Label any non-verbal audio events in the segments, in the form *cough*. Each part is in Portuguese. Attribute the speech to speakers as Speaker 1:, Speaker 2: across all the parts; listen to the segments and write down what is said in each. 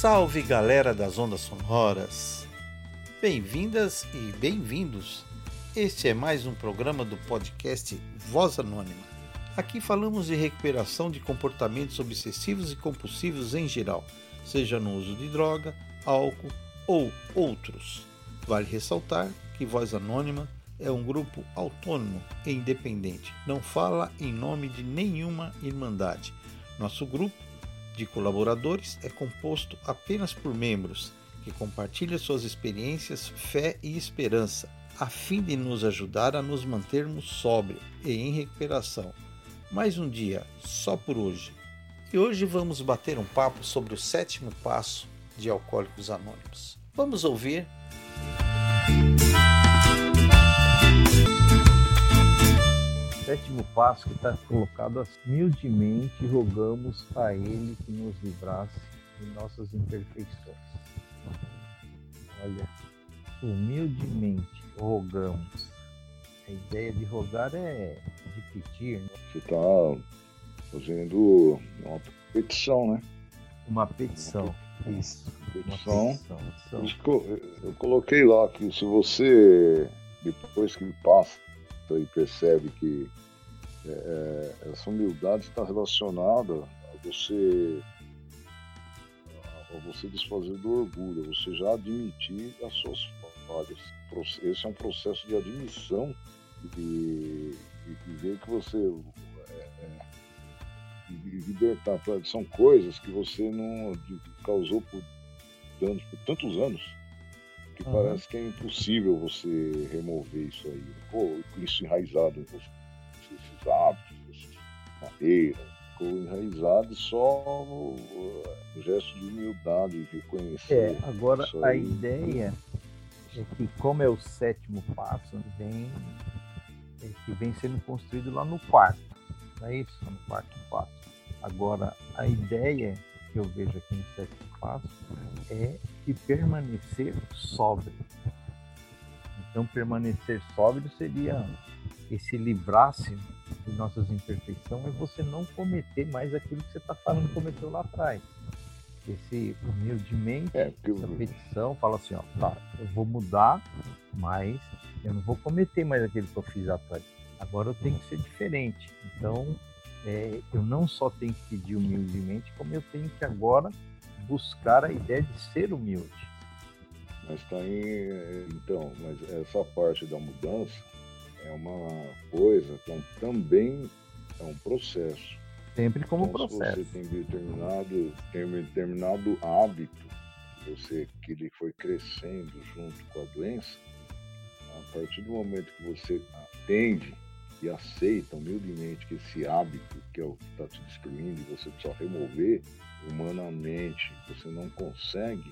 Speaker 1: Salve galera das ondas sonoras! Bem-vindas e bem-vindos! Este é mais um programa do podcast Voz Anônima. Aqui falamos de recuperação de comportamentos obsessivos e compulsivos em geral, seja no uso de droga, álcool ou outros. Vale ressaltar que Voz Anônima é um grupo autônomo e independente, não fala em nome de nenhuma irmandade. Nosso grupo de colaboradores é composto apenas por membros que compartilham suas experiências, fé e esperança, a fim de nos ajudar a nos mantermos sóbrios e em recuperação. Mais um dia, só por hoje. E hoje vamos bater um papo sobre o sétimo passo de Alcoólicos Anônimos. Vamos ouvir.
Speaker 2: Sétimo passo que está colocado assim, humildemente rogamos a Ele que nos livrasse de nossas imperfeições. Olha, humildemente rogamos. A ideia de rogar é de pedir. Né?
Speaker 3: Você está fazendo uma petição, né?
Speaker 2: Uma petição.
Speaker 3: Isso. Petição. petição. Eu, eu coloquei lá que se você, depois que passa e percebe que é, é, essa humildade está relacionada a você a você desfazer do orgulho, a você já admitir as suas falhas. Esse é um processo de admissão e, e, ver que você é, é, libertar são coisas que você não causou por danos por tantos anos que uhum. parece que é impossível você remover isso aí. Pô, isso enraizado em você esses hábitos, essa maneira, ficou enraizado só no, no, gesto de humildade, de conhecer.
Speaker 2: É, agora a ideia é que como é o sétimo passo, vem, é que vem sendo construído lá no quarto, não é isso? No quarto passo. Agora, a ideia que eu vejo aqui no sétimo passo é de permanecer sóbrio. Então, permanecer sóbrio seria esse livrar-se de nossas imperfeições é você não cometer mais aquilo que você está falando que cometeu lá atrás. Esse humildemente, é, essa petição fala assim, ó, tá, eu vou mudar, mas eu não vou cometer mais aquilo que eu fiz atrás. Agora eu tenho que ser diferente. Então, é, eu não só tenho que pedir humildemente, como eu tenho que agora buscar a ideia de ser humilde.
Speaker 3: Mas tá aí, então, mas essa parte da mudança é uma coisa que também é um processo.
Speaker 2: Sempre como então, processo.
Speaker 3: Se você tem determinado, tem determinado hábito você, que ele foi crescendo junto com a doença, a partir do momento que você atende e aceita humildemente que esse hábito, que é o que está te destruindo, e você precisa remover humanamente, você não consegue,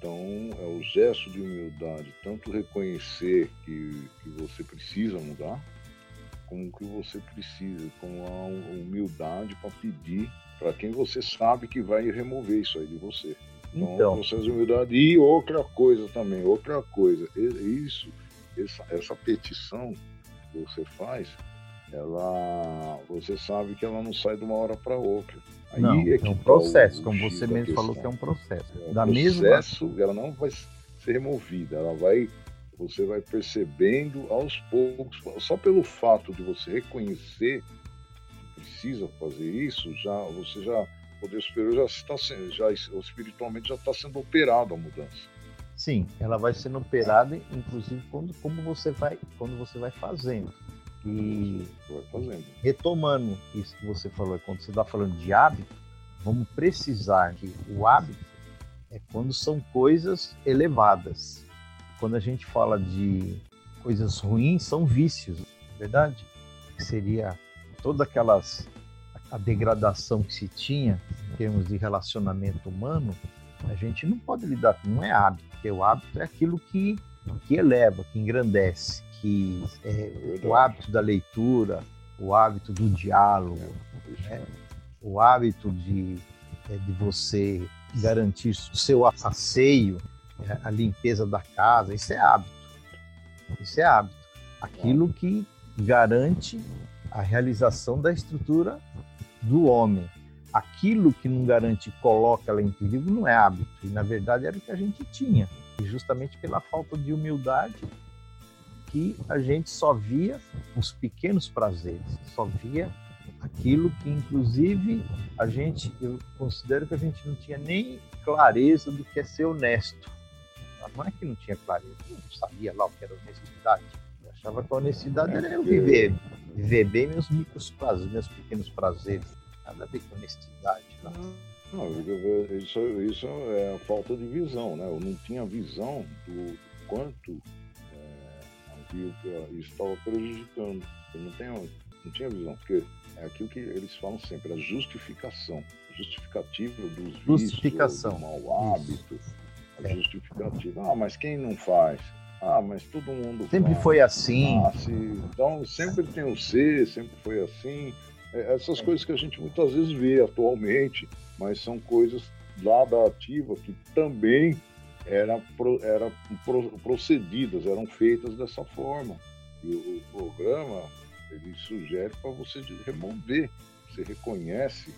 Speaker 3: então, é o gesto de humildade, tanto reconhecer que, que você precisa mudar, como que você precisa, com a humildade para pedir para quem você sabe que vai remover isso aí de você. Então, então. processo de humildade. E outra coisa também, outra coisa, isso, essa, essa petição que você faz, ela, você sabe que ela não sai de uma hora para outra.
Speaker 2: Aí não, é, é um tá processo, como você mesmo falou que é um processo.
Speaker 3: É um da processo, mesma... ela não vai ser removida, ela vai, você vai percebendo aos poucos, só pelo fato de você reconhecer que precisa fazer isso, já você já o poder superior já está sendo, já espiritualmente já está sendo operado a mudança.
Speaker 2: Sim, ela vai sendo operada, inclusive quando como você vai quando você vai fazendo. E retomando isso que você falou, quando você está falando de hábito, vamos precisar que o hábito é quando são coisas elevadas. Quando a gente fala de coisas ruins, são vícios, é verdade? Seria toda aquelas a degradação que se tinha em termos de relacionamento humano, a gente não pode lidar com, não é hábito, porque o hábito é aquilo que, que eleva, que engrandece que é, o hábito da leitura, o hábito do diálogo, né? o hábito de, é, de você garantir o seu asseio, é, a limpeza da casa, isso é hábito. Isso é hábito. Aquilo que garante a realização da estrutura do homem. aquilo que não garante coloca ela em perigo não é hábito. E na verdade era o que a gente tinha. E justamente pela falta de humildade que a gente só via os pequenos prazeres, só via aquilo que inclusive a gente, eu considero que a gente não tinha nem clareza do que é ser honesto. Não é que não tinha clareza, eu não sabia lá o que era honestidade. Eu achava que a honestidade era eu viver, viver bem meus micros prazeres, meus pequenos prazeres. Nada a ver com honestidade. Não.
Speaker 3: Não, isso, isso é a falta de visão, né? Eu não tinha visão do quanto é, isso estava prejudicando. Eu não, tenho, não tinha visão, porque é aquilo que eles falam sempre, a justificação, justificativa dos
Speaker 2: justificação.
Speaker 3: vícios, do mau hábito, a é. justificativa. Ah, mas quem não faz? Ah, mas todo mundo
Speaker 2: Sempre
Speaker 3: faz.
Speaker 2: foi assim.
Speaker 3: Ah, então, sempre tem o C, sempre foi assim. É, essas é. coisas que a gente muitas vezes vê atualmente, mas são coisas lá da ativa que também eram, eram procedidas, eram feitas dessa forma. E o, o programa ele sugere para você remover. Você reconhece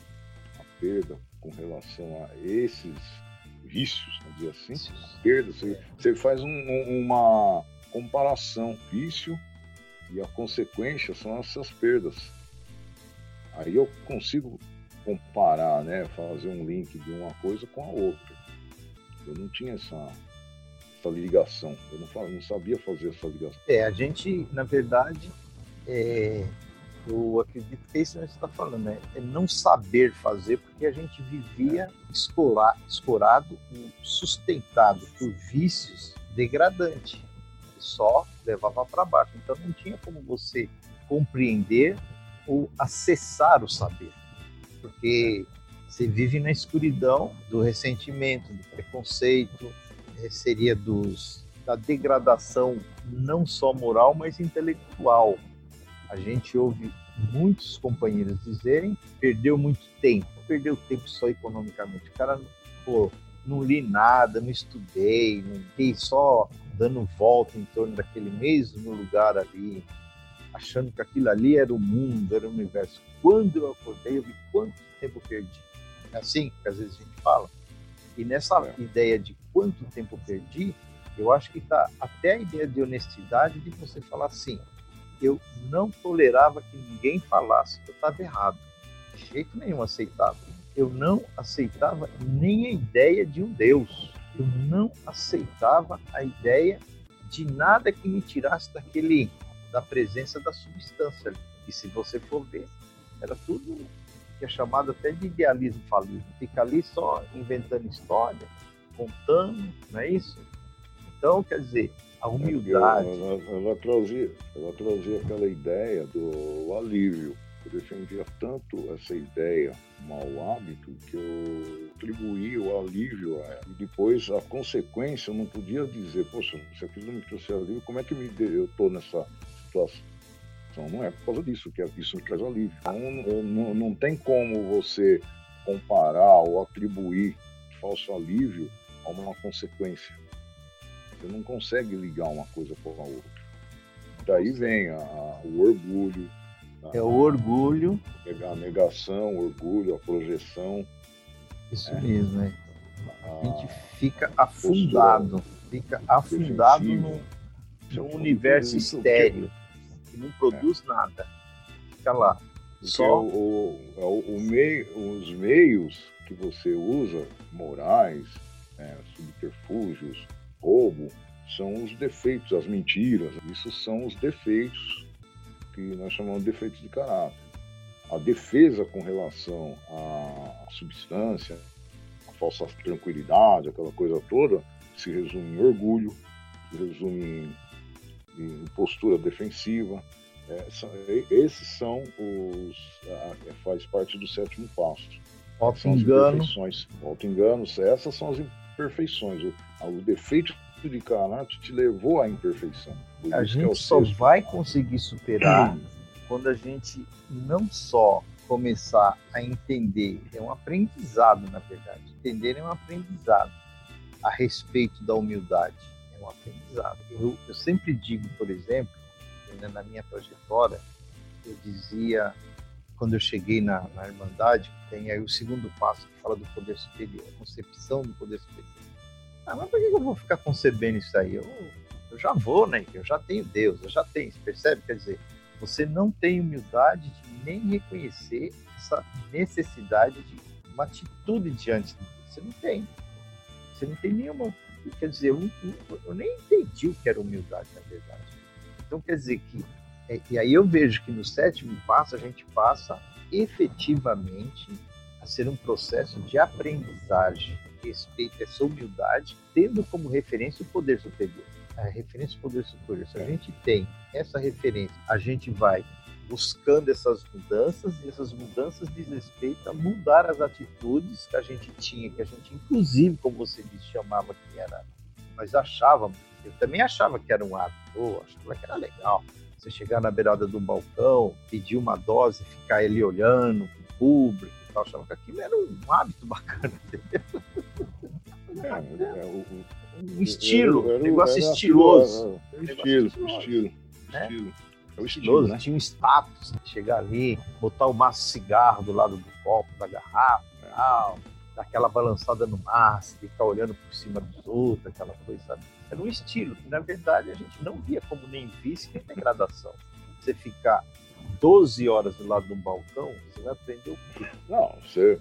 Speaker 3: a perda com relação a esses vícios, vamos dizer assim, perda. Você, você faz um, uma comparação vício e a consequência são essas perdas. Aí eu consigo comparar, né, fazer um link de uma coisa com a outra. Eu não tinha essa, essa ligação, eu não, não sabia fazer essa ligação.
Speaker 2: É, a gente, na verdade, é, eu acredito que é isso que você está falando, né? É não saber fazer, porque a gente vivia escolar, escorado, sustentado por vícios degradantes, que só levava para baixo. Então não tinha como você compreender ou acessar o saber, porque você vive na escuridão do ressentimento, do preconceito, eh, seria dos da degradação não só moral, mas intelectual a gente ouve muitos companheiros dizerem perdeu muito tempo. Perdeu tempo só economicamente. O cara, pô, não li nada, não estudei, não fiquei só dando volta em torno daquele mesmo lugar ali, achando que aquilo ali era o mundo, era o universo. Quando eu acordei, eu vi quanto tempo perdi. É assim que às vezes a gente fala. E nessa é. ideia de quanto tempo perdi, eu acho que está até a ideia de honestidade de você falar assim, eu não tolerava que ninguém falasse que eu estava errado. De jeito nenhum aceitava. Eu não aceitava nem a ideia de um Deus. Eu não aceitava a ideia de nada que me tirasse daquele da presença da substância. E se você for ver, era tudo que é chamado até de idealismo falido. Fica ali só inventando história, contando, não é isso? Então, quer dizer, a humildade.
Speaker 3: Ela, ela, trazia, ela trazia aquela ideia do alívio. Eu defendia tanto essa ideia, mau hábito, que eu atribuía o alívio a ela. E depois, a consequência, eu não podia dizer, poxa, se aquilo não me trouxe alívio, como é que me eu estou nessa situação? Não é por causa disso, que é, isso me traz alívio. Então, não, não tem como você comparar ou atribuir falso alívio a uma consequência. Você não consegue ligar uma coisa com a outra. Daí vem a, a, o orgulho.
Speaker 2: A, é o orgulho.
Speaker 3: A negação, o orgulho, a projeção.
Speaker 2: Isso é. mesmo, é. A gente fica afundado, fica afundado num, num universo estéreo, que não produz é. nada. Fica lá.
Speaker 3: Só o, o, o meio, os meios que você usa, morais, é, subterfúgios, roubo, são os defeitos, as mentiras. Isso são os defeitos que nós chamamos de defeitos de caráter. A defesa com relação à substância, a falsa tranquilidade, aquela coisa toda, se resume em orgulho, se resume em, em postura defensiva. É, esses são os. faz parte do sétimo passo.
Speaker 2: Auto-engano.
Speaker 3: Auto-engano, essas são as imperfeições. O, o defeito de caráter te levou à imperfeição.
Speaker 2: A é gente é só sexto. vai conseguir superar quando a gente não só começar a entender, é um aprendizado, na verdade. Entender é um aprendizado a respeito da humildade. Um aprendizado. Eu, eu sempre digo, por exemplo, na minha trajetória, eu dizia quando eu cheguei na, na Irmandade, tem aí o segundo passo que fala do poder superior, a concepção do poder superior. Ah, mas por que eu vou ficar concebendo isso aí? Eu, eu já vou, né? Eu já tenho Deus, eu já tenho. Percebe? Quer dizer, você não tem humildade de nem reconhecer essa necessidade de uma atitude diante de Deus. Você não tem. Você não tem nenhuma. Quer dizer, eu, eu, nem entendi o que era humildade, na verdade. Então, quer dizer que. É, e aí eu vejo que no sétimo passo a gente passa efetivamente a ser um processo de aprendizagem, respeito essa humildade, tendo como referência o poder superior. A referência do poder superior. Se a gente tem essa referência, a gente vai buscando essas mudanças e essas mudanças diz respeito a mudar as atitudes que a gente tinha, que a gente inclusive, como você disse, chamava que era, nós achávamos, eu também achava que era um hábito, achava que era legal. Você chegar na beirada do balcão, pedir uma dose, ficar ali olhando para o público e tal, achava que aquilo era um hábito bacana. Um estilo, um negócio estiloso.
Speaker 3: Estilo, estilo, estilo. Né?
Speaker 2: É o né? tinha um status de chegar ali, botar o maço de cigarro do lado do copo, da garrafa, tal, dar aquela balançada no maço, ficar olhando por cima dos outros, aquela coisa, sabe? Era um estilo que, na verdade, a gente não via como nem vício nem degradação. Você ficar 12 horas do lado de um balcão, você vai aprender o quê?
Speaker 3: Não, você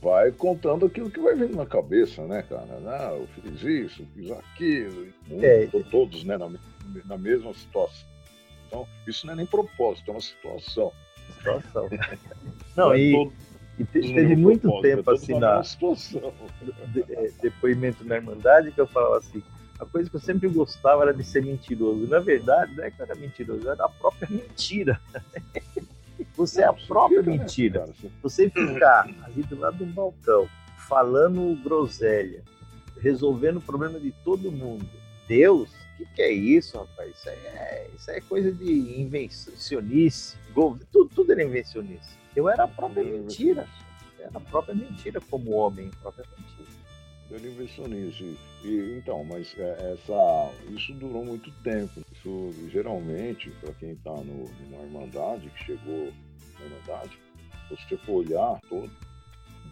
Speaker 3: vai contando aquilo que vai vindo na cabeça, né, cara? Não, eu fiz isso, fiz aquilo, é, todos, né, na, na mesma situação então, isso não é nem propósito, é uma situação.
Speaker 2: Situação. *laughs* Não, e, todo, e teve muito tempo é assim na situação. De, é, depoimento na Irmandade que eu falava assim, a coisa que eu sempre gostava era de ser mentiroso. Na verdade, não é que eu era mentiroso, era a própria mentira. *laughs* Você é a própria fica, né, mentira. Né, você ficar ali do lado de um balcão, falando groselha, resolvendo o problema de todo mundo. Deus que, que é isso, rapaz? Isso é, isso é coisa de invencionice. Tudo, tudo era invencionice. Eu era a própria mentira. Era a própria mentira como homem, a própria mentira.
Speaker 3: Era invencionice. E, então, mas é, essa, isso durou muito tempo. Isso, geralmente, para quem está numa Irmandade, que chegou na Irmandade, se você for olhar todo,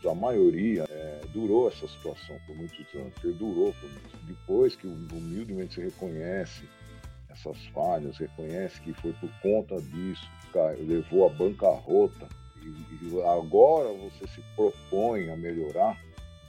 Speaker 3: a maioria é, durou essa situação por muitos anos, perdurou por muitos. Depois que humildemente se reconhece essas falhas, reconhece que foi por conta disso que levou a bancarrota e, e agora você se propõe a melhorar,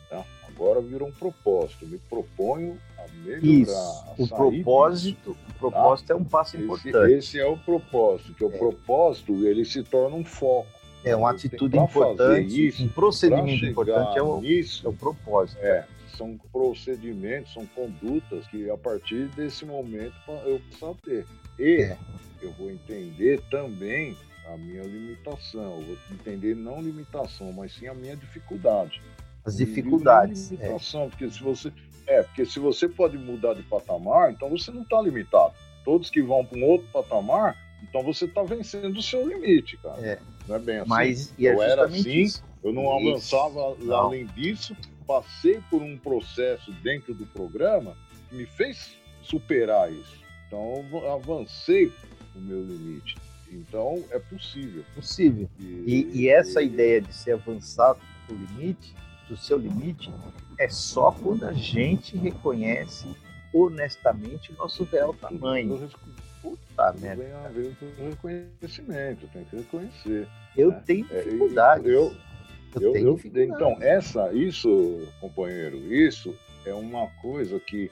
Speaker 3: tá? agora virou um propósito, me proponho a melhorar. Isso, a
Speaker 2: o propósito, disso, o propósito tá? é um passo
Speaker 3: esse,
Speaker 2: importante.
Speaker 3: Esse é o propósito, que é. o propósito ele se torna um foco.
Speaker 2: É uma atitude importante, isso, um procedimento importante é o, nisso, é o propósito.
Speaker 3: É, são procedimentos, são condutas que a partir desse momento eu preciso ter. E é. eu vou entender também a minha limitação, eu vou entender não limitação, mas sim a minha dificuldade.
Speaker 2: As dificuldades.
Speaker 3: É. Limitação, é. porque se você é, porque se você pode mudar de patamar, então você não está limitado. Todos que vão para um outro patamar então você está vencendo o seu limite, cara. É. Não é bem assim. Mas, é eu era assim, isso. eu não avançava não. além disso, passei por um processo dentro do programa que me fez superar isso. Então eu avancei o meu limite. Então é possível.
Speaker 2: Possível. E, e, e essa e... ideia de se avançar o limite, do seu limite, é só quando a gente reconhece honestamente o nosso real tamanho.
Speaker 3: Puta merda. Vem a ver com reconhecimento, tem que reconhecer.
Speaker 2: Eu né? tenho é, dificuldades.
Speaker 3: eu, eu, eu, dificuldades. Então, essa, isso, companheiro, isso é uma coisa que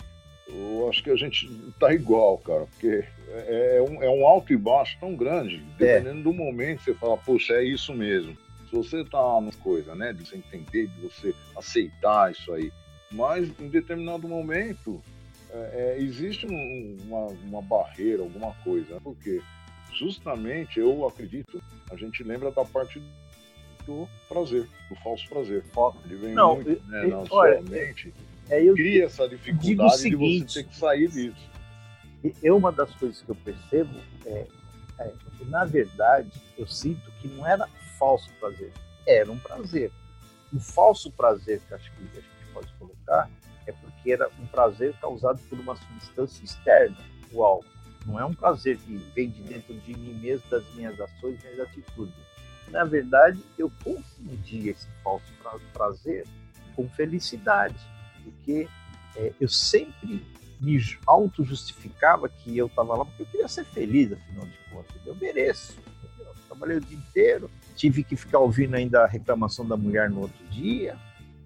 Speaker 3: eu acho que a gente tá igual, cara, porque é, é um, é um alto e baixo tão grande, é. dependendo é. do momento você fala, poxa, é isso mesmo. Se você tá numa coisa, né, de você entender, de você aceitar isso aí, mas em determinado momento é, é, existe um, uma, uma, barreira, alguma coisa, né? porque justamente eu acredito, a gente lembra da parte do prazer, do falso prazer. Ele vem Não, muito né, na olha, sua mente, é, eu cria essa dificuldade seguinte, de você ter que sair disso.
Speaker 2: É uma das coisas que eu percebo é, é que, na verdade, eu sinto que não era falso prazer, era um prazer. O falso prazer que acho que a gente pode colocar porque era um prazer causado por uma substância externa, o álcool. Não é um prazer que vem de dentro de mim mesmo, das minhas ações, minhas atitudes. na verdade, eu confundia esse falso prazer com felicidade, porque é, eu sempre me auto-justificava que eu estava lá porque eu queria ser feliz, afinal de contas. Eu mereço. Eu trabalhei o dia inteiro, tive que ficar ouvindo ainda a reclamação da mulher no outro dia,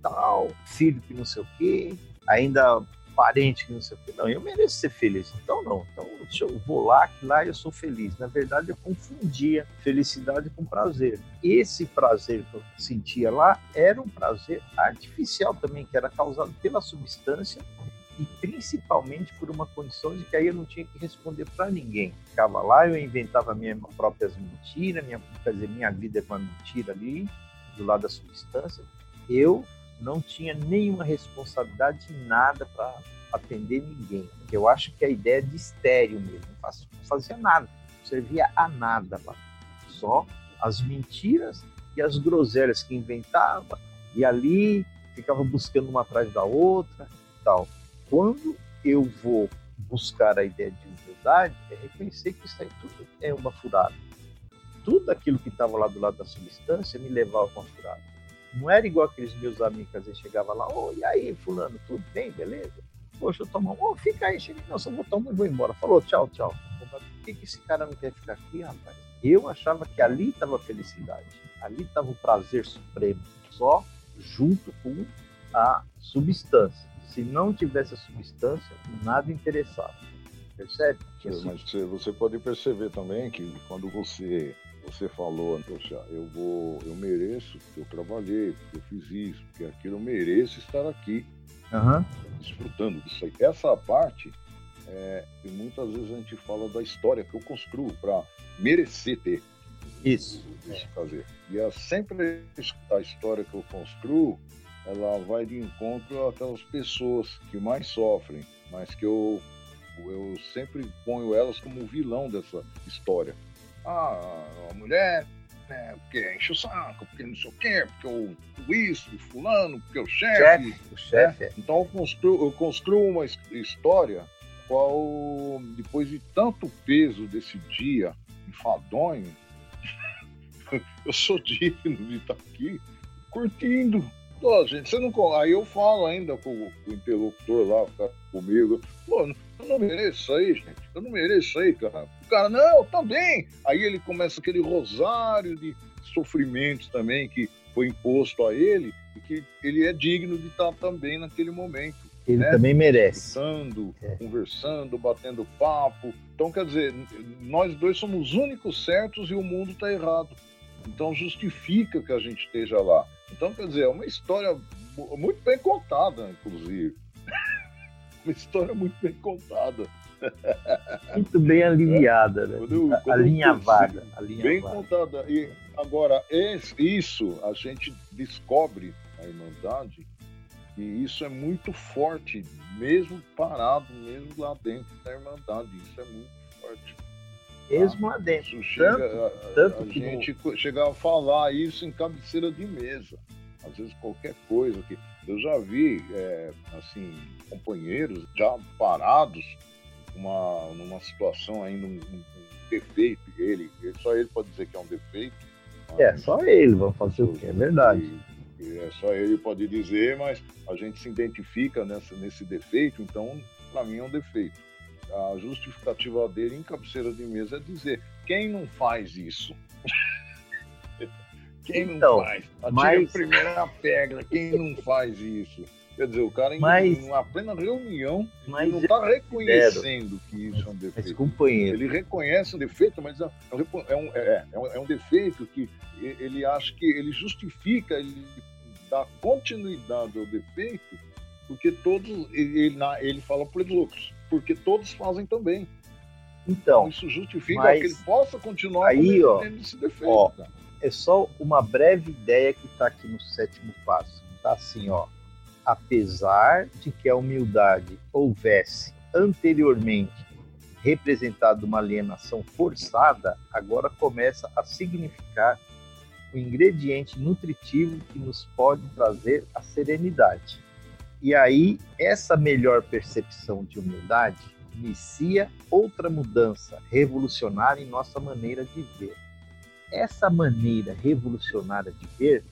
Speaker 2: tal, filho que não sei o quê, ainda parente que não sei o quê. Não, eu mereço ser feliz. Então, não. Então, eu vou lá, que lá eu sou feliz. Na verdade, eu confundia felicidade com prazer. Esse prazer que eu sentia lá era um prazer artificial também, que era causado pela substância e principalmente por uma condição de que aí eu não tinha que responder para ninguém. Ficava lá, eu inventava minhas próprias mentiras, minha, quer dizer, minha vida é uma mentira ali, do lado da substância. Eu não tinha nenhuma responsabilidade de nada para atender ninguém. Eu acho que a ideia é de estéreo mesmo, não fazia nada, não servia a nada lá. Só as mentiras e as groselhas que inventava, e ali ficava buscando uma atrás da outra tal. Quando eu vou buscar a ideia de humildade, é reconhecer que isso aí tudo é uma furada. Tudo aquilo que estava lá do lado da substância me levava a uma furada. Não era igual aqueles meus amigos às vezes chegavam lá, ô, oh, e aí, fulano, tudo bem, beleza? Poxa, eu tomo, ô, oh, fica aí, chega, não, só vou tomar e vou embora. Falou, tchau, tchau. Por que, que esse cara não quer ficar aqui, rapaz? Eu achava que ali estava a felicidade, ali estava o prazer supremo, só junto com a substância. Se não tivesse a substância, nada interessava. Percebe?
Speaker 3: Mas você pode perceber também que quando você você falou, poxa, eu vou, eu mereço, porque eu trabalhei, porque eu fiz isso, porque aquilo eu mereço estar aqui, uhum. desfrutando disso aí. Essa parte, é, e muitas vezes a gente fala da história que eu construo para merecer ter.
Speaker 2: Isso.
Speaker 3: Isso fazer. E é sempre a história que eu construo, ela vai de encontro àquelas pessoas que mais sofrem, mas que eu, eu sempre ponho elas como vilão dessa história ah, a mulher, né, porque enche o saco, porque não sei o quê, porque o, isso, fulano, porque o chefe.
Speaker 2: Chef, o chefe.
Speaker 3: Né? Então eu construo, eu construo uma história qual, depois de tanto peso desse dia enfadonho, *laughs* eu sou digno de estar aqui curtindo. Pô, gente, você não. Aí eu falo ainda com o interlocutor lá, comigo. Pô, eu não mereço isso aí, gente. Eu não mereço isso aí, cara. O cara, não, também. Aí ele começa aquele rosário de sofrimentos também que foi imposto a ele e que ele é digno de estar também naquele momento.
Speaker 2: Ele né? também merece.
Speaker 3: Conversando, é. conversando, batendo papo. Então, quer dizer, nós dois somos os únicos certos e o mundo está errado. Então, justifica que a gente esteja lá. Então, quer dizer, é uma história muito bem contada, inclusive *laughs* uma história muito bem contada.
Speaker 2: Muito bem *laughs* aliviada, né? Quando eu, quando alinhavada,
Speaker 3: Bem contada. E agora, isso a gente descobre a Irmandade e isso é muito forte, mesmo parado, mesmo lá dentro da Irmandade. Isso é muito forte.
Speaker 2: Mesmo lá dentro.
Speaker 3: Isso chega, tanto, a, a gente não... chegar a falar isso em cabeceira de mesa. Às vezes qualquer coisa que eu já vi, é, assim, companheiros já parados uma, numa situação ainda, um, um, defeito ele, só ele pode dizer que é um defeito.
Speaker 2: É, só ele, vamos fazer o que, é verdade.
Speaker 3: E, é só ele pode dizer, mas a gente se identifica nessa, nesse defeito, então, para mim é um defeito. A justificativa dele em cabeceira de mesa é dizer: quem não faz isso? Quem então, não faz? Atira mas... a primeira pedra, quem não faz isso? Quer dizer, o cara mas... em uma plena reunião mas não está reconhecendo que isso é um defeito. Mas,
Speaker 2: companheiro.
Speaker 3: Ele reconhece o defeito, mas é, é um, é, é, um, é um defeito que ele acha que ele justifica, ele dá continuidade ao defeito, porque todos, ele, ele fala para os outros, porque todos fazem também.
Speaker 2: Então, então
Speaker 3: isso justifica que ele possa continuar
Speaker 2: aí, ó, esse defeito. Ó, é só uma breve ideia que está aqui no sétimo passo. Está assim, ó. Apesar de que a humildade houvesse anteriormente representado uma alienação forçada, agora começa a significar o ingrediente nutritivo que nos pode trazer a serenidade. E aí, essa melhor percepção de humildade inicia outra mudança revolucionária em nossa maneira de ver essa maneira revolucionária de ver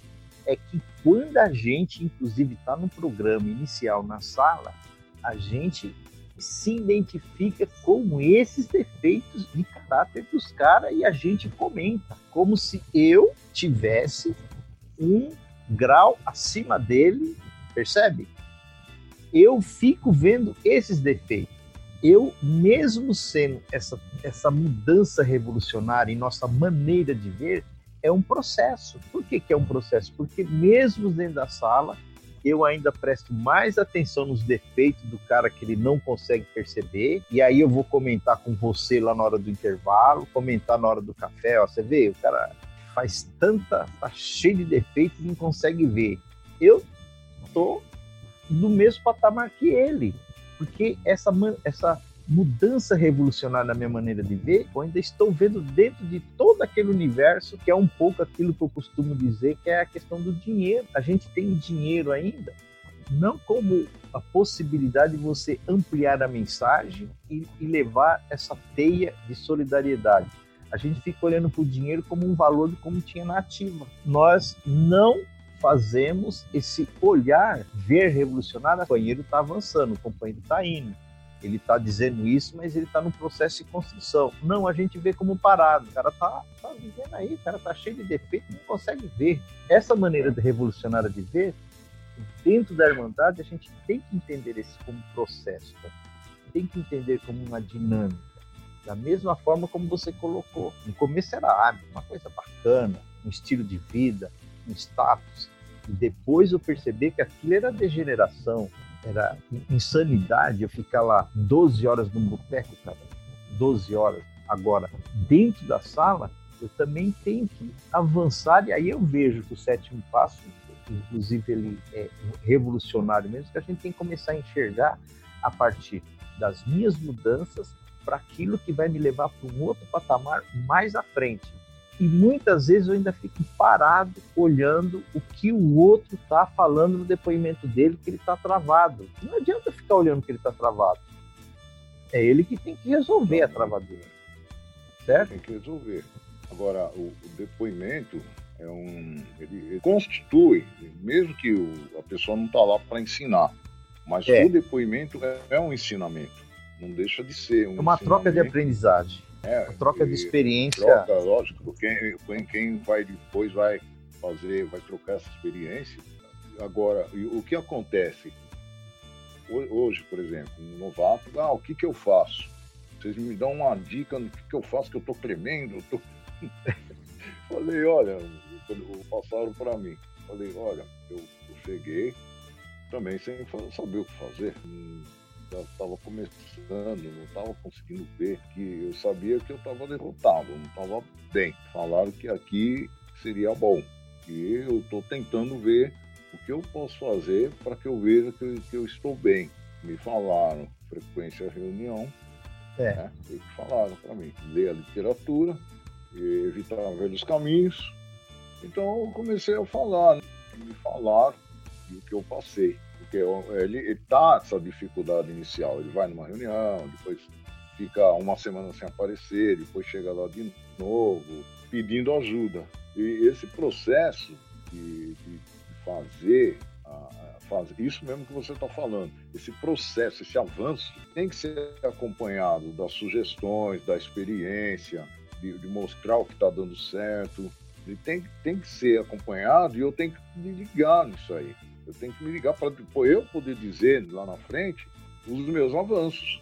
Speaker 2: é que quando a gente, inclusive, está no programa inicial na sala, a gente se identifica com esses defeitos de caráter dos caras e a gente comenta, como se eu tivesse um grau acima dele, percebe? Eu fico vendo esses defeitos. Eu, mesmo sendo essa, essa mudança revolucionária em nossa maneira de ver, é um processo. Por que, que é um processo? Porque mesmo dentro da sala, eu ainda presto mais atenção nos defeitos do cara que ele não consegue perceber, e aí eu vou comentar com você lá na hora do intervalo, comentar na hora do café, ó, você vê, o cara faz tanta, tá cheio de defeitos e não consegue ver. Eu tô do mesmo patamar que ele, porque essa, essa mudança revolucionária na minha maneira de ver, eu ainda estou vendo dentro de todo aquele universo que é um pouco aquilo que eu costumo dizer, que é a questão do dinheiro. A gente tem dinheiro ainda, não como a possibilidade de você ampliar a mensagem e, e levar essa teia de solidariedade. A gente fica olhando para o dinheiro como um valor como tinha na ativa. Nós não fazemos esse olhar ver revolucionário. O companheiro está avançando, o companheiro está indo ele está dizendo isso, mas ele está no processo de construção. Não, a gente vê como parado. O cara tá, tá vivendo aí, o cara tá cheio de defeitos, não consegue ver. Essa maneira de revolucionária de ver, dentro da Irmandade, a gente tem que entender isso como processo, tá? tem que entender como uma dinâmica. Da mesma forma como você colocou. No começo era hábito, uma coisa bacana, um estilo de vida, um status. E depois eu percebi que aquilo era degeneração, era insanidade eu ficar lá 12 horas no boteco, cara. 12 horas. Agora, dentro da sala, eu também tenho que avançar, e aí eu vejo que o sétimo passo, inclusive ele é revolucionário mesmo, que a gente tem que começar a enxergar a partir das minhas mudanças para aquilo que vai me levar para um outro patamar mais à frente. E muitas vezes eu ainda fico parado olhando o que o outro está falando no depoimento dele, que ele está travado. Não adianta ficar olhando que ele está travado. É ele que tem que resolver a travadura. Certo?
Speaker 3: Tem que resolver. Agora, o, o depoimento é um. Ele, ele, constitui, mesmo que o, a pessoa não está lá para ensinar, mas é. o depoimento é, é, um ensinamento. Não deixa de ser um.
Speaker 2: É uma troca de aprendizagem. É, a troca de experiência.
Speaker 3: Troca, lógico, quem, quem vai depois vai fazer, vai trocar essa experiência. Agora, o que acontece? Hoje, por exemplo, um novato, ah, o que, que eu faço? Vocês me dão uma dica no que, que eu faço, que eu tô tremendo. Eu tô... *laughs* Falei, olha, passaram para mim. Falei, olha, eu, eu cheguei também sem saber o que fazer estava começando, não estava conseguindo ver, que eu sabia que eu estava derrotado, não estava bem. Falaram que aqui seria bom. E eu estou tentando ver o que eu posso fazer para que eu veja que eu, que eu, estou bem. Me falaram frequência reunião, é. né? Que falaram para mim, ler a literatura, evitar velhos caminhos. Então eu comecei a falar, né? me falaram o que eu passei porque ele está essa dificuldade inicial. Ele vai numa reunião, depois fica uma semana sem aparecer, depois chega lá de novo, pedindo ajuda. E esse processo de, de fazer, fazer isso mesmo que você está falando, esse processo, esse avanço, tem que ser acompanhado das sugestões, da experiência, de, de mostrar o que está dando certo. Ele tem, tem que ser acompanhado e eu tenho que me ligar nisso aí. Eu tenho que me ligar para eu poder dizer lá na frente os meus avanços.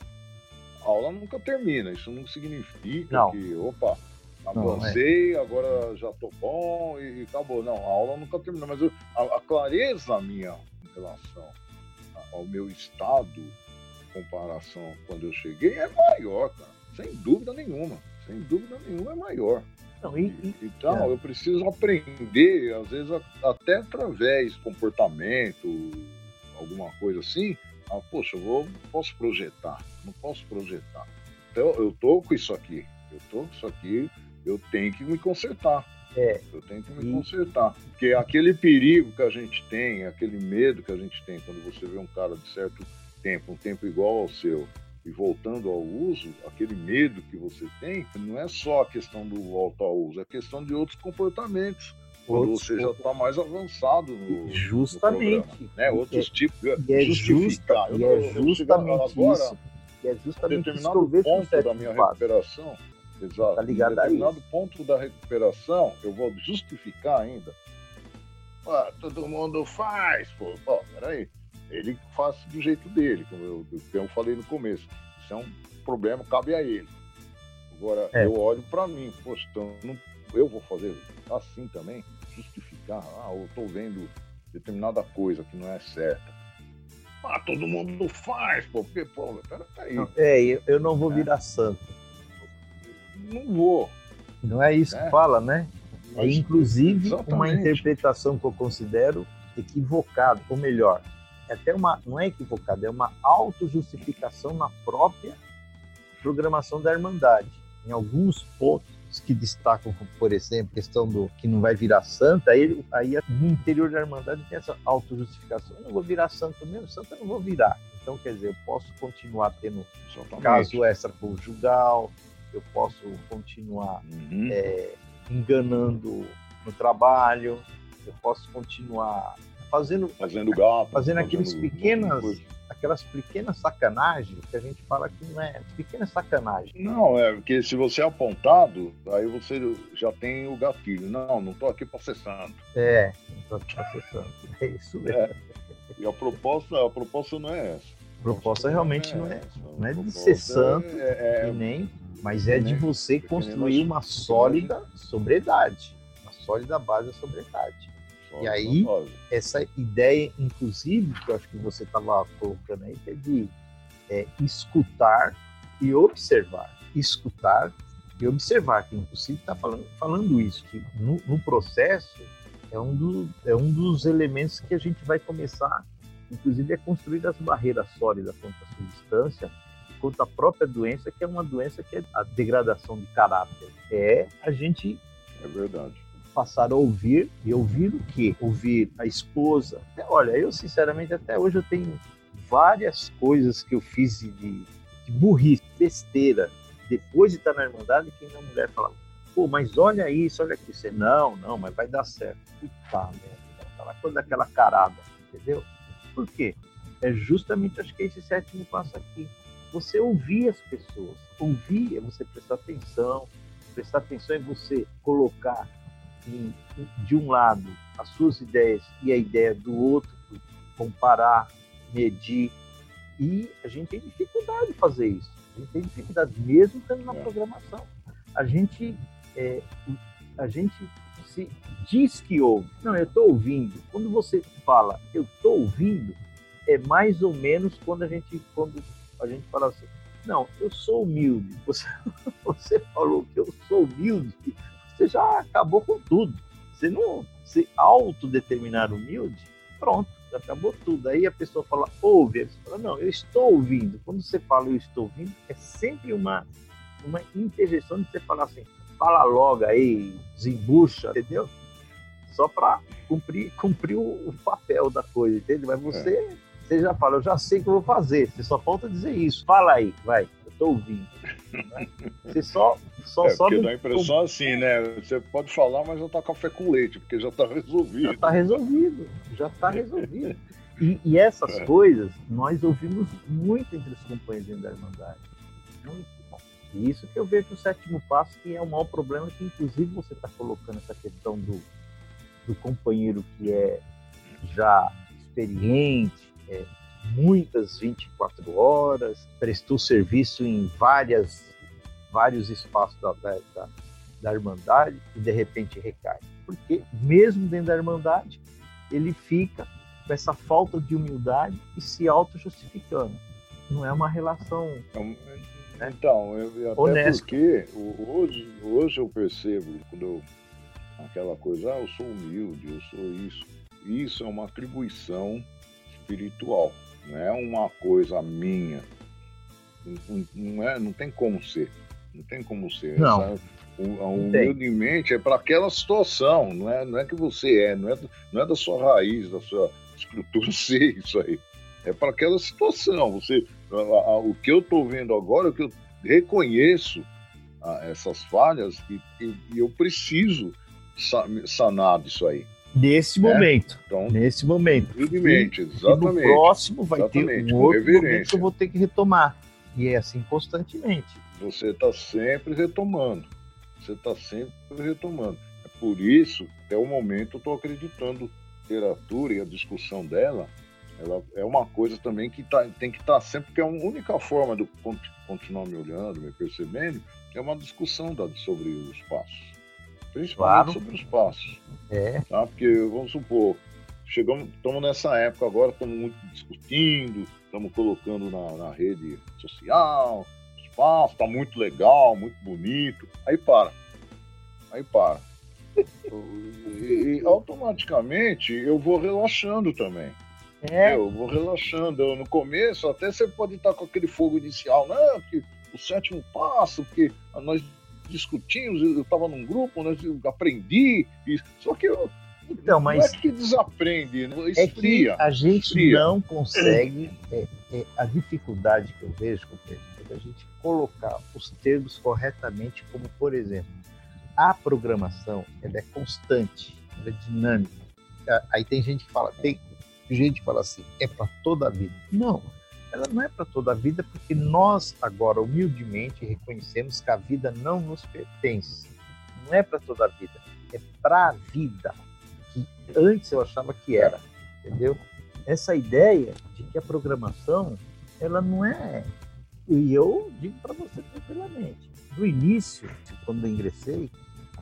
Speaker 3: A aula nunca termina, isso não significa não. que, opa, avancei, não, é. agora já estou bom e, e, acabou. Não, a aula nunca termina, mas eu, a, a, clareza minha em relação ao meu estado, em comparação quando eu cheguei, é maior, cara, sem dúvida nenhuma. Sem dúvida nenhuma é maior. Não, e, e, então, é. eu preciso aprender, às vezes até através de comportamento, alguma coisa assim. Ah, poxa, eu vou, posso projetar, não posso projetar. Então, eu tô com isso aqui, eu tô com isso aqui, eu tenho que me consertar. É. Eu tenho que me e... consertar. Porque aquele perigo que a gente tem, aquele medo que a gente tem quando você vê um cara de certo tempo, um tempo igual ao seu, e voltando ao uso, aquele medo que você tem, não é só a questão do volta ao uso, é questão de outros comportamentos. Quando outros, você já está mais avançado no,
Speaker 2: justamente no
Speaker 3: programa, né? outros
Speaker 2: é,
Speaker 3: tipos
Speaker 2: e é justificar. e é justamente agora, isso. E é justamente
Speaker 3: determinado
Speaker 2: isso
Speaker 3: ponto da minha recuperação, exato.
Speaker 2: Tá ligado
Speaker 3: em determinado ponto da recuperação, eu vou justificar ainda. Ah, todo mundo faz, pô. Pô, peraí ele faz do jeito dele, como eu, eu falei no começo. Isso é um problema, cabe a ele. Agora, é. eu olho para mim, poxa, então não, eu vou fazer assim também, justificar, ah, eu estou vendo determinada coisa que não é certa. Ah, todo mundo faz, pô, porque, pô, peraí.
Speaker 2: É, eu não vou é. virar santo.
Speaker 3: Não vou.
Speaker 2: Não é isso é. que fala, né? É inclusive Exatamente. uma interpretação que eu considero equivocada, ou melhor, até uma, não é equivocada, é uma autojustificação na própria programação da Irmandade. Em alguns pontos que destacam, por exemplo, a questão do que não vai virar santa, aí, aí no interior da Irmandade tem essa autojustificação. Eu não vou virar santo mesmo, santa eu não vou virar. Então, quer dizer, eu posso continuar tendo Exatamente. caso extraconjugal, eu posso continuar uhum. é, enganando no trabalho, eu posso continuar fazendo
Speaker 3: fazendo gato,
Speaker 2: fazendo aqueles pequenas aquelas pequenas sacanagens que a gente fala que não é pequenas sacanagens.
Speaker 3: Não, é porque se você é apontado, aí você já tem o gatilho. Não, não estou aqui para ser santo.
Speaker 2: É, não estou aqui para ser santo. É isso mesmo. É.
Speaker 3: E a proposta, a proposta não é essa.
Speaker 2: A proposta realmente não é, não é de ser santo é, é, nem, mas é de você construir uma sólida sobriedade, uma sólida base da sobriedade. E aí, essa ideia, inclusive, que eu acho que você estava colocando aí, que é de é, escutar e observar. Escutar e observar, que inclusive está falando, falando isso, que no, no, processo é um, do, é um dos elementos que a gente vai começar, inclusive, a construir as barreiras sólidas contra a substância, contra a própria doença, que é uma doença que é a degradação de caráter. É a gente.
Speaker 3: É verdade
Speaker 2: passar a ouvir e ouvir o quê? Ouvir a esposa. Olha, eu sinceramente até hoje eu tenho várias coisas que eu fiz de, de burrice, besteira, depois de estar na Irmandade, que a mulher fala, pô, mas olha isso, olha aqui. Você, não, não, mas vai dar certo. Puta merda, aquela coisa daquela carada, entendeu? Por quê? É justamente, acho que é esse sétimo passo aqui. Você ouvir as pessoas, ouvir é você prestar atenção, prestar atenção é você colocar em, de um lado as suas ideias e a ideia do outro, comparar, medir, e a gente tem dificuldade de fazer isso. A gente tem dificuldade, mesmo estando na é. programação. A gente, é, a gente se diz que ouve. Não, eu estou ouvindo. Quando você fala eu estou ouvindo, é mais ou menos quando a gente, quando a gente fala assim, não, eu sou humilde. *laughs* Você, você falou que eu sou humilde, você já acabou com tudo. Você não se autodeterminar humilde, pronto, já acabou tudo. Aí a pessoa fala, ouve, você fala, não, eu estou ouvindo. Quando você fala eu estou ouvindo, é sempre uma, uma interjeição de você falar assim, fala logo aí, desembucha, entendeu? Só para cumprir, cumprir o, o, papel da coisa, entende? Mas você, é. você já fala, eu já sei o que eu vou fazer, você só falta dizer isso. Fala aí, vai estou ouvindo. *laughs* Né? Você só, só
Speaker 3: é, porque dá a impressão com... assim, né? Você pode falar, mas já está café com leite, porque já está resolvido.
Speaker 2: Já está resolvido, já está resolvido. *laughs* E, e essas é. coisas nós ouvimos muito entre os companheiros da Irmandade. Muito. E isso que eu vejo o sétimo passo, que é o maior problema, que inclusive você está colocando essa questão do, do companheiro que é já experiente, é, muitas 24 horas, prestou serviço em várias, vários espaços da, da, da Irmandade e de repente recai. Porque mesmo dentro da Irmandade, ele fica com essa falta de humildade e se auto-justificando. Não é uma relação.
Speaker 3: Então, né? então eu, até Honesto. porque hoje, hoje eu percebo, quando eu, aquela coisa, ah, eu sou humilde, eu sou isso. Isso é uma atribuição espiritual não é uma coisa minha. Não, não, é, não tem como ser. Não tem como ser.
Speaker 2: Não.
Speaker 3: Essa, humildemente é para aquela situação, não é, não é que você é, não é, não é da sua raiz, da sua estrutura *laughs* ser isso aí. É para aquela situação. Você, O que eu estou vendo agora, o que eu reconheço ah, essas falhas e, e, eu preciso sanar disso aí.
Speaker 2: Nesse né? momento. Então, nesse momento.
Speaker 3: Evidentemente, exatamente.
Speaker 2: E no próximo vai ter um outro momento que eu vou ter que retomar. E é assim constantemente.
Speaker 3: Você está sempre retomando. Você está sempre retomando. É por isso, até o momento, eu estou acreditando literatura e a discussão dela, ela é uma coisa também que tá, tem que estar tá sempre, porque é a única forma de continuar me olhando, me percebendo, é uma discussão sobre os passos. Principalmente claro. sobre os passos.
Speaker 2: É.
Speaker 3: Tá? Porque, vamos supor, chegamos, estamos nessa época agora, estamos muito discutindo, estamos colocando na, na rede social, espaço, está muito legal, muito bonito. Aí para. Aí para. *laughs* e, e, automaticamente eu vou relaxando também. É. Eu vou relaxando. Eu, no começo, até você pode estar com aquele fogo inicial, não, que o sétimo passo, que nós discutimos, eu estava num grupo, nós aprendi, só que eu, então, mas não é que desaprende, né?
Speaker 2: é que a gente esfria. não consegue. É, é, a dificuldade que eu vejo, é a gente colocar os termos corretamente, como por exemplo, a programação ela é constante, ela é dinâmica. Aí tem gente que fala, tem gente que fala assim, é para toda a vida. Não, ela não é para toda a vida, porque nós agora humildemente reconhecemos que a vida não nos pertence. Não é para toda a vida, é para a vida, que antes eu achava que era, entendeu? Essa ideia de que a programação, ela não é. E eu digo para você tranquilamente, no início, quando eu ingressei,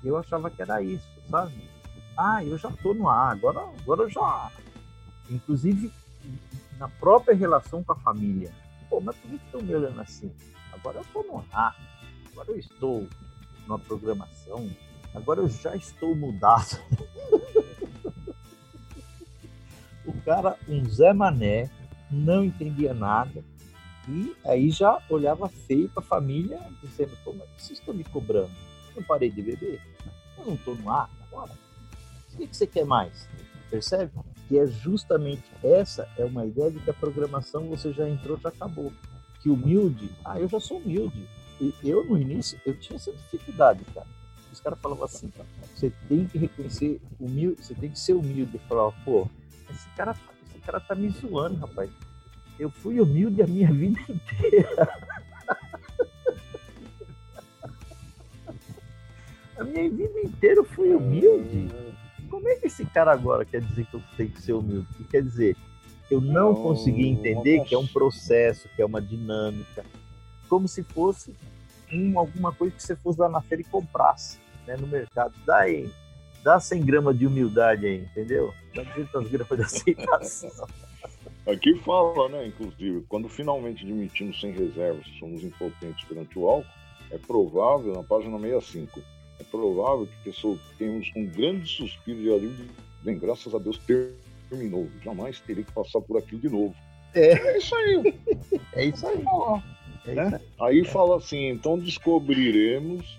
Speaker 2: eu achava que era isso, sabe? Ah, eu já estou no ar, agora, agora eu já. Inclusive, na própria relação com a família. Pô, mas por que estão me olhando assim? Agora eu estou no ar, agora eu estou numa programação, agora eu já estou mudado. *laughs* o cara, um Zé Mané, não entendia nada e aí já olhava feio para a família, dizendo: Pô, mas vocês estão me cobrando? Eu parei de beber? Eu não estou no ar agora? O que, que você quer mais? Percebe? Que é justamente essa é uma ideia de que a programação você já entrou, já acabou. Que humilde, ah, eu já sou humilde. E eu no início eu tinha essa dificuldade, cara. Os caras falavam assim, você tem que reconhecer humilde, você tem que ser humilde. Falar, pô, esse cara, esse cara tá me zoando, rapaz. Eu fui humilde a minha *laughs* vida inteira. *laughs* a minha vida inteira eu fui humilde como é que esse cara agora quer dizer que eu tenho que ser humilde? Que quer dizer, eu não, não consegui entender que é um processo, que é uma dinâmica, como se fosse um, alguma coisa que você fosse lá na feira e comprasse né, no mercado. Dá aí, dá 100 gramas de humildade aí, entendeu? Dá 200 gramas de aceitação. *laughs*
Speaker 3: Aqui fala, né, inclusive, quando finalmente admitimos sem reservas que somos impotentes perante o álcool, é provável, na página 65, é provável que tenhamos um grande suspiro de alívio. Bem, graças a Deus terminou. Jamais terei que passar por aquilo de novo.
Speaker 2: É, é isso aí. é isso aí.
Speaker 3: É né? isso aí. aí fala assim: então descobriremos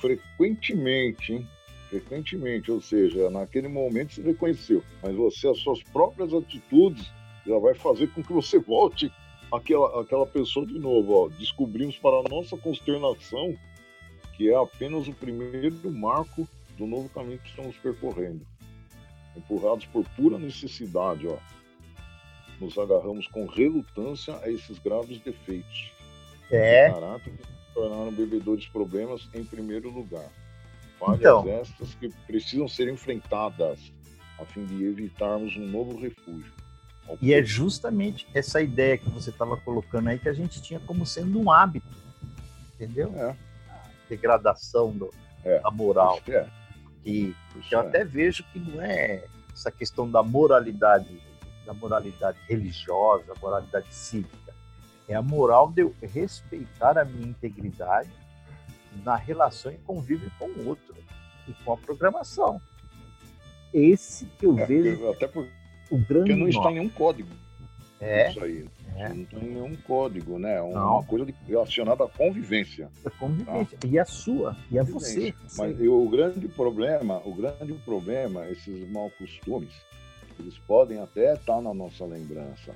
Speaker 3: frequentemente, hein? frequentemente, ou seja, naquele momento você reconheceu, mas você, as suas próprias atitudes, já vai fazer com que você volte aquela, aquela pessoa de novo. Ó. Descobrimos para a nossa consternação que é apenas o primeiro marco do novo caminho que estamos percorrendo. Empurrados por pura necessidade, ó, nos agarramos com relutância a esses graves defeitos.
Speaker 2: É.
Speaker 3: De caráter que se tornaram bebedores problemas em primeiro lugar. Falhas então. estas que precisam ser enfrentadas a fim de evitarmos um novo refúgio.
Speaker 2: E é justamente essa ideia que você estava colocando aí que a gente tinha como sendo um hábito, entendeu?
Speaker 3: É
Speaker 2: degradação do, é, da moral. É. E eu é. até vejo que não é essa questão da moralidade, da moralidade religiosa, moralidade cívica. É a moral de eu respeitar a minha integridade na relação e convívio com o outro e com a programação. Esse que eu é, vejo
Speaker 3: até porque, o grande porque não está em nenhum código.
Speaker 2: É.
Speaker 3: Isso aí. É. Não tem nenhum código, né? Uma não. coisa relacionada à convivência.
Speaker 2: A convivência. Tá? E a sua, e a você.
Speaker 3: Mas o grande problema, o grande problema, esses mal costumes, eles podem até estar na nossa lembrança.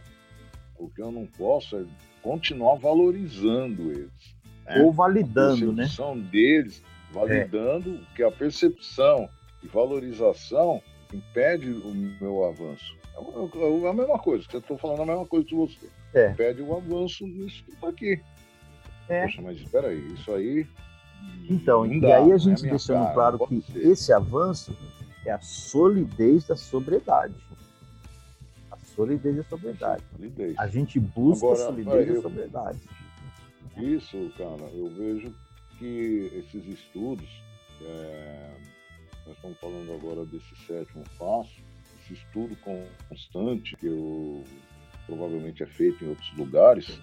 Speaker 3: O que eu não posso é continuar valorizando eles.
Speaker 2: Né? Ou validando,
Speaker 3: a
Speaker 2: né?
Speaker 3: percepção deles, validando é. que a percepção e valorização impede o meu avanço. É, é a mesma coisa, eu estou falando a mesma coisa que você. É. Impede o avanço nisso que está aqui. É. Poxa, mas espera aí, isso aí.
Speaker 2: Então, e dá, aí a gente é deixando cara, claro que ser. esse avanço é a solidez da sobriedade. A solidez da sobriedade. Solidez. A gente busca Agora, a solidez da sobriedade.
Speaker 3: Isso, cara, eu vejo que esses estudos, é, nós estamos falando agora desse sétimo passo, esse estudo constante que eu, provavelmente é feito em outros lugares,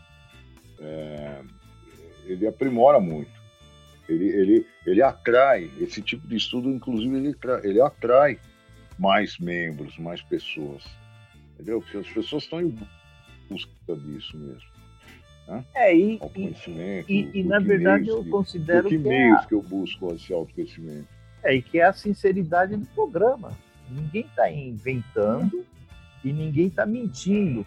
Speaker 3: é, ele aprimora muito. Ele, ele, ele atrai, esse tipo de estudo, inclusive, ele, ele atrai mais membros, mais pessoas. Entendeu? Porque as pessoas estão em busca disso mesmo. Né?
Speaker 2: É, e, e, e na verdade eu considero
Speaker 3: que, que meios é a... que eu busco esse autoconhecimento.
Speaker 2: É, e que é a sinceridade do programa. Ninguém está inventando e ninguém está mentindo.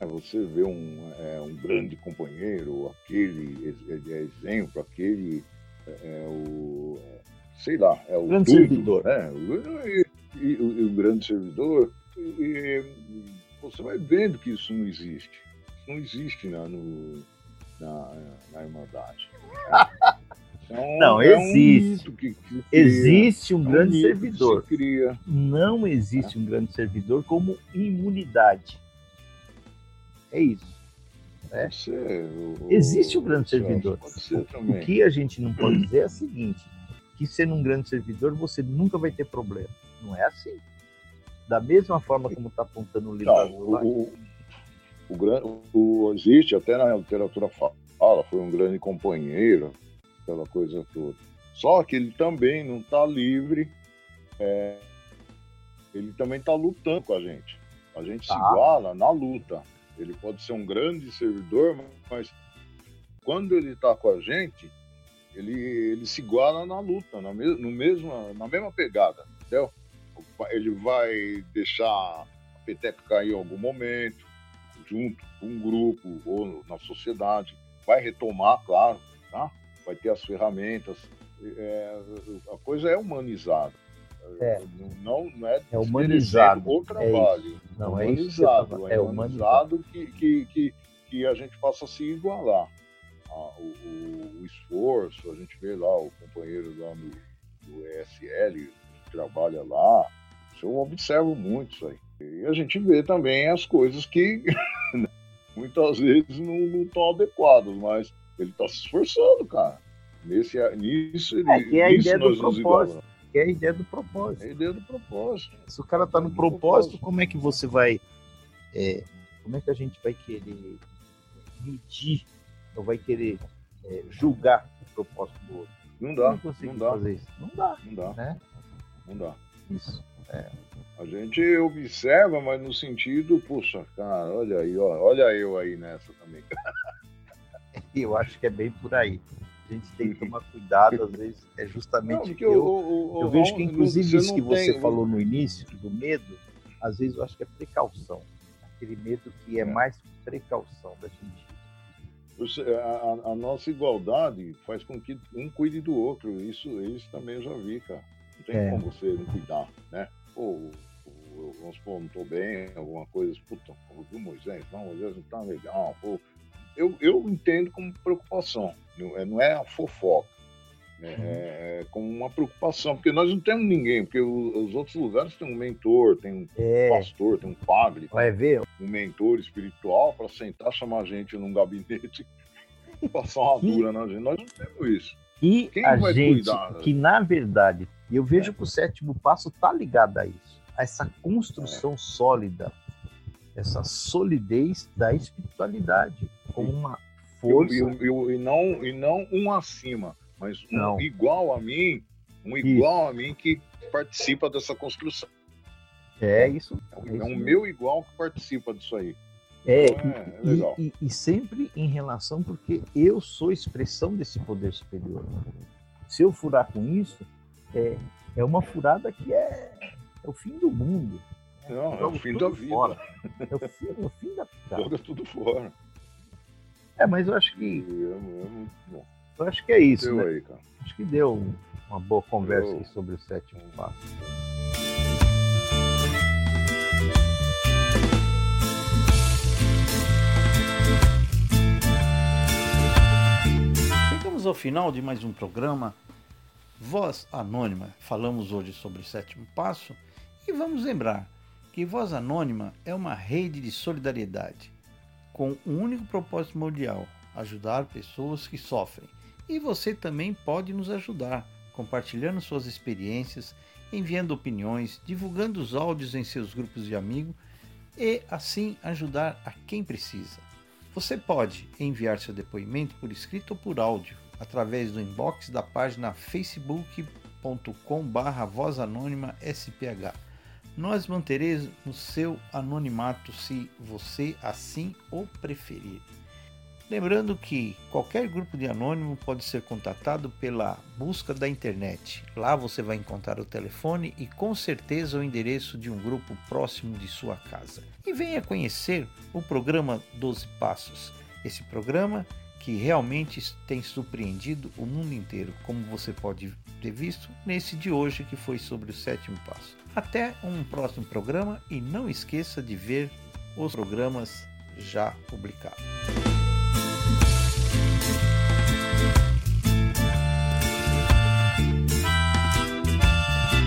Speaker 3: É, você vê um, é, um grande companheiro, aquele é, é exemplo, aquele é, é, o sei lá, é o
Speaker 2: grande tudo, servidor,
Speaker 3: né? E, e, e, o grande servidor. E, você vai vendo que isso não existe. Isso não existe na, no, na, na Irmandade. *laughs*
Speaker 2: Então, não, existe. Um que, que existe um grande um servidor. Não existe um grande servidor como imunidade. É isso. Né? Ser, o, Existe um grande servidor. O que a gente não pode dizer é o seguinte: que sendo um grande servidor você nunca vai ter problema. Não é assim. Da mesma forma como está apontando o livro
Speaker 3: azul lá. O, o, o, existe, até na literatura fala, foi um grande companheiro, aquela coisa toda. Só que ele também não está livre, é, ele também está lutando com a gente. A gente se tá. iguala na luta. Ele pode ser um grande servidor, mas quando ele está com a gente, ele, ele se iguala na luta, na, me, no mesma, na mesma pegada, entendeu? Ele vai deixar a peteca cair em algum momento, junto com um grupo ou na sociedade, vai retomar, claro, tá? Vai ter as ferramentas. É, a coisa é humanizada. É. Não, não é,
Speaker 2: é humanizado
Speaker 3: o trabalho.
Speaker 2: É não
Speaker 3: é humanizado. É, é humanizado que, que, que, que a gente possa se igualar. Ah, o, o, o, esforço, a gente vê lá o companheiro lá no, do ESL que trabalha lá. Eu observo muito isso aí. E a gente vê também as coisas que *laughs* muitas vezes não estão adequadas, mas ele está se esforçando, cara. Nesse, nisso, ele,
Speaker 2: é, que é a ideia do propósito que é a ideia do propósito.
Speaker 3: É a ideia do propósito.
Speaker 2: Se o cara está no propósito, propósito, como é que você vai. É, como é que a gente vai querer medir ou vai querer é, julgar o propósito do outro?
Speaker 3: Não dá. Não, dá.
Speaker 2: Fazer isso? Não dá.
Speaker 3: Não dá.
Speaker 2: Né?
Speaker 3: Não dá.
Speaker 2: Isso. É.
Speaker 3: A gente observa, mas no sentido, puxa, cara, olha aí, ó, olha eu aí nessa também. *laughs*
Speaker 2: eu acho que é bem por aí a gente tem que tomar cuidado, às vezes é justamente que eu, o, o, eu vejo que inclusive isso que você tem... falou no início do medo, às vezes eu acho que é precaução, aquele medo que é, é. mais precaução da gente.
Speaker 3: A, a, nossa igualdade faz com que um cuide do outro, isso, isso também eu já vi, cara. Não tem é. como você não cuidar, né? Ou, vamos supor, não tô bem, alguma coisa, puta, viu Moisés? Não, Moisés não tá legal, pô, eu, eu entendo como preocupação, não é, é a fofoca. Né? Uhum. É, é, como uma preocupação, porque nós não temos ninguém, porque os outros lugares tem um mentor, tem um é. pastor, tem um padre,
Speaker 2: Vai ver.
Speaker 3: um mentor espiritual para sentar, chamar a gente num gabinete *laughs* e passar uma dura na gente. Nós não temos isso.
Speaker 2: E Quem a gente, cuidar, que na verdade, eu vejo que o sétimo passo está ligado a isso, a essa construção é. sólida essa solidez da espiritualidade como uma força.
Speaker 3: E, e, e, não, e não um acima, mas um não. igual a mim, um igual isso. a mim que participa dessa construção.
Speaker 2: É isso.
Speaker 3: É, é um meu igual que participa disso aí.
Speaker 2: É, então, é, é legal. E, e, sempre em relação, porque eu sou expressão desse poder superior. Se eu furar com isso, é, é uma furada que é, é o fim do mundo.
Speaker 3: Não, é o fim da vida. Fora.
Speaker 2: É o fim, é o fim da vida.
Speaker 3: Joga tudo fora.
Speaker 2: É, mas eu acho que. Eu, acho que é isso.
Speaker 3: Deu
Speaker 2: né?
Speaker 3: aí, cara.
Speaker 2: Acho que deu uma boa conversa sobre o sétimo passo.
Speaker 1: Chegamos ao final de mais um programa Voz Anônima. Falamos hoje sobre o sétimo passo e vamos lembrar que Voz Anônima é uma rede de solidariedade com um único propósito mundial: ajudar pessoas que sofrem. E você também pode nos ajudar compartilhando suas experiências, enviando opiniões, divulgando os áudios em seus grupos de amigos e assim ajudar a quem precisa. Você pode enviar seu depoimento por escrito ou por áudio através do inbox da página facebook.com/barra voz anônima sph. Nós manteremos seu anonimato se você assim o preferir. Lembrando que qualquer grupo de anônimo pode ser contatado pela busca da internet. Lá você vai encontrar o telefone e com certeza o endereço de um grupo próximo de sua casa. E venha conhecer o programa 12 Passos. Esse programa que realmente tem surpreendido o mundo inteiro, como você pode ter visto nesse de hoje que foi sobre o sétimo passo. Até um próximo programa e não esqueça de ver os programas já publicados.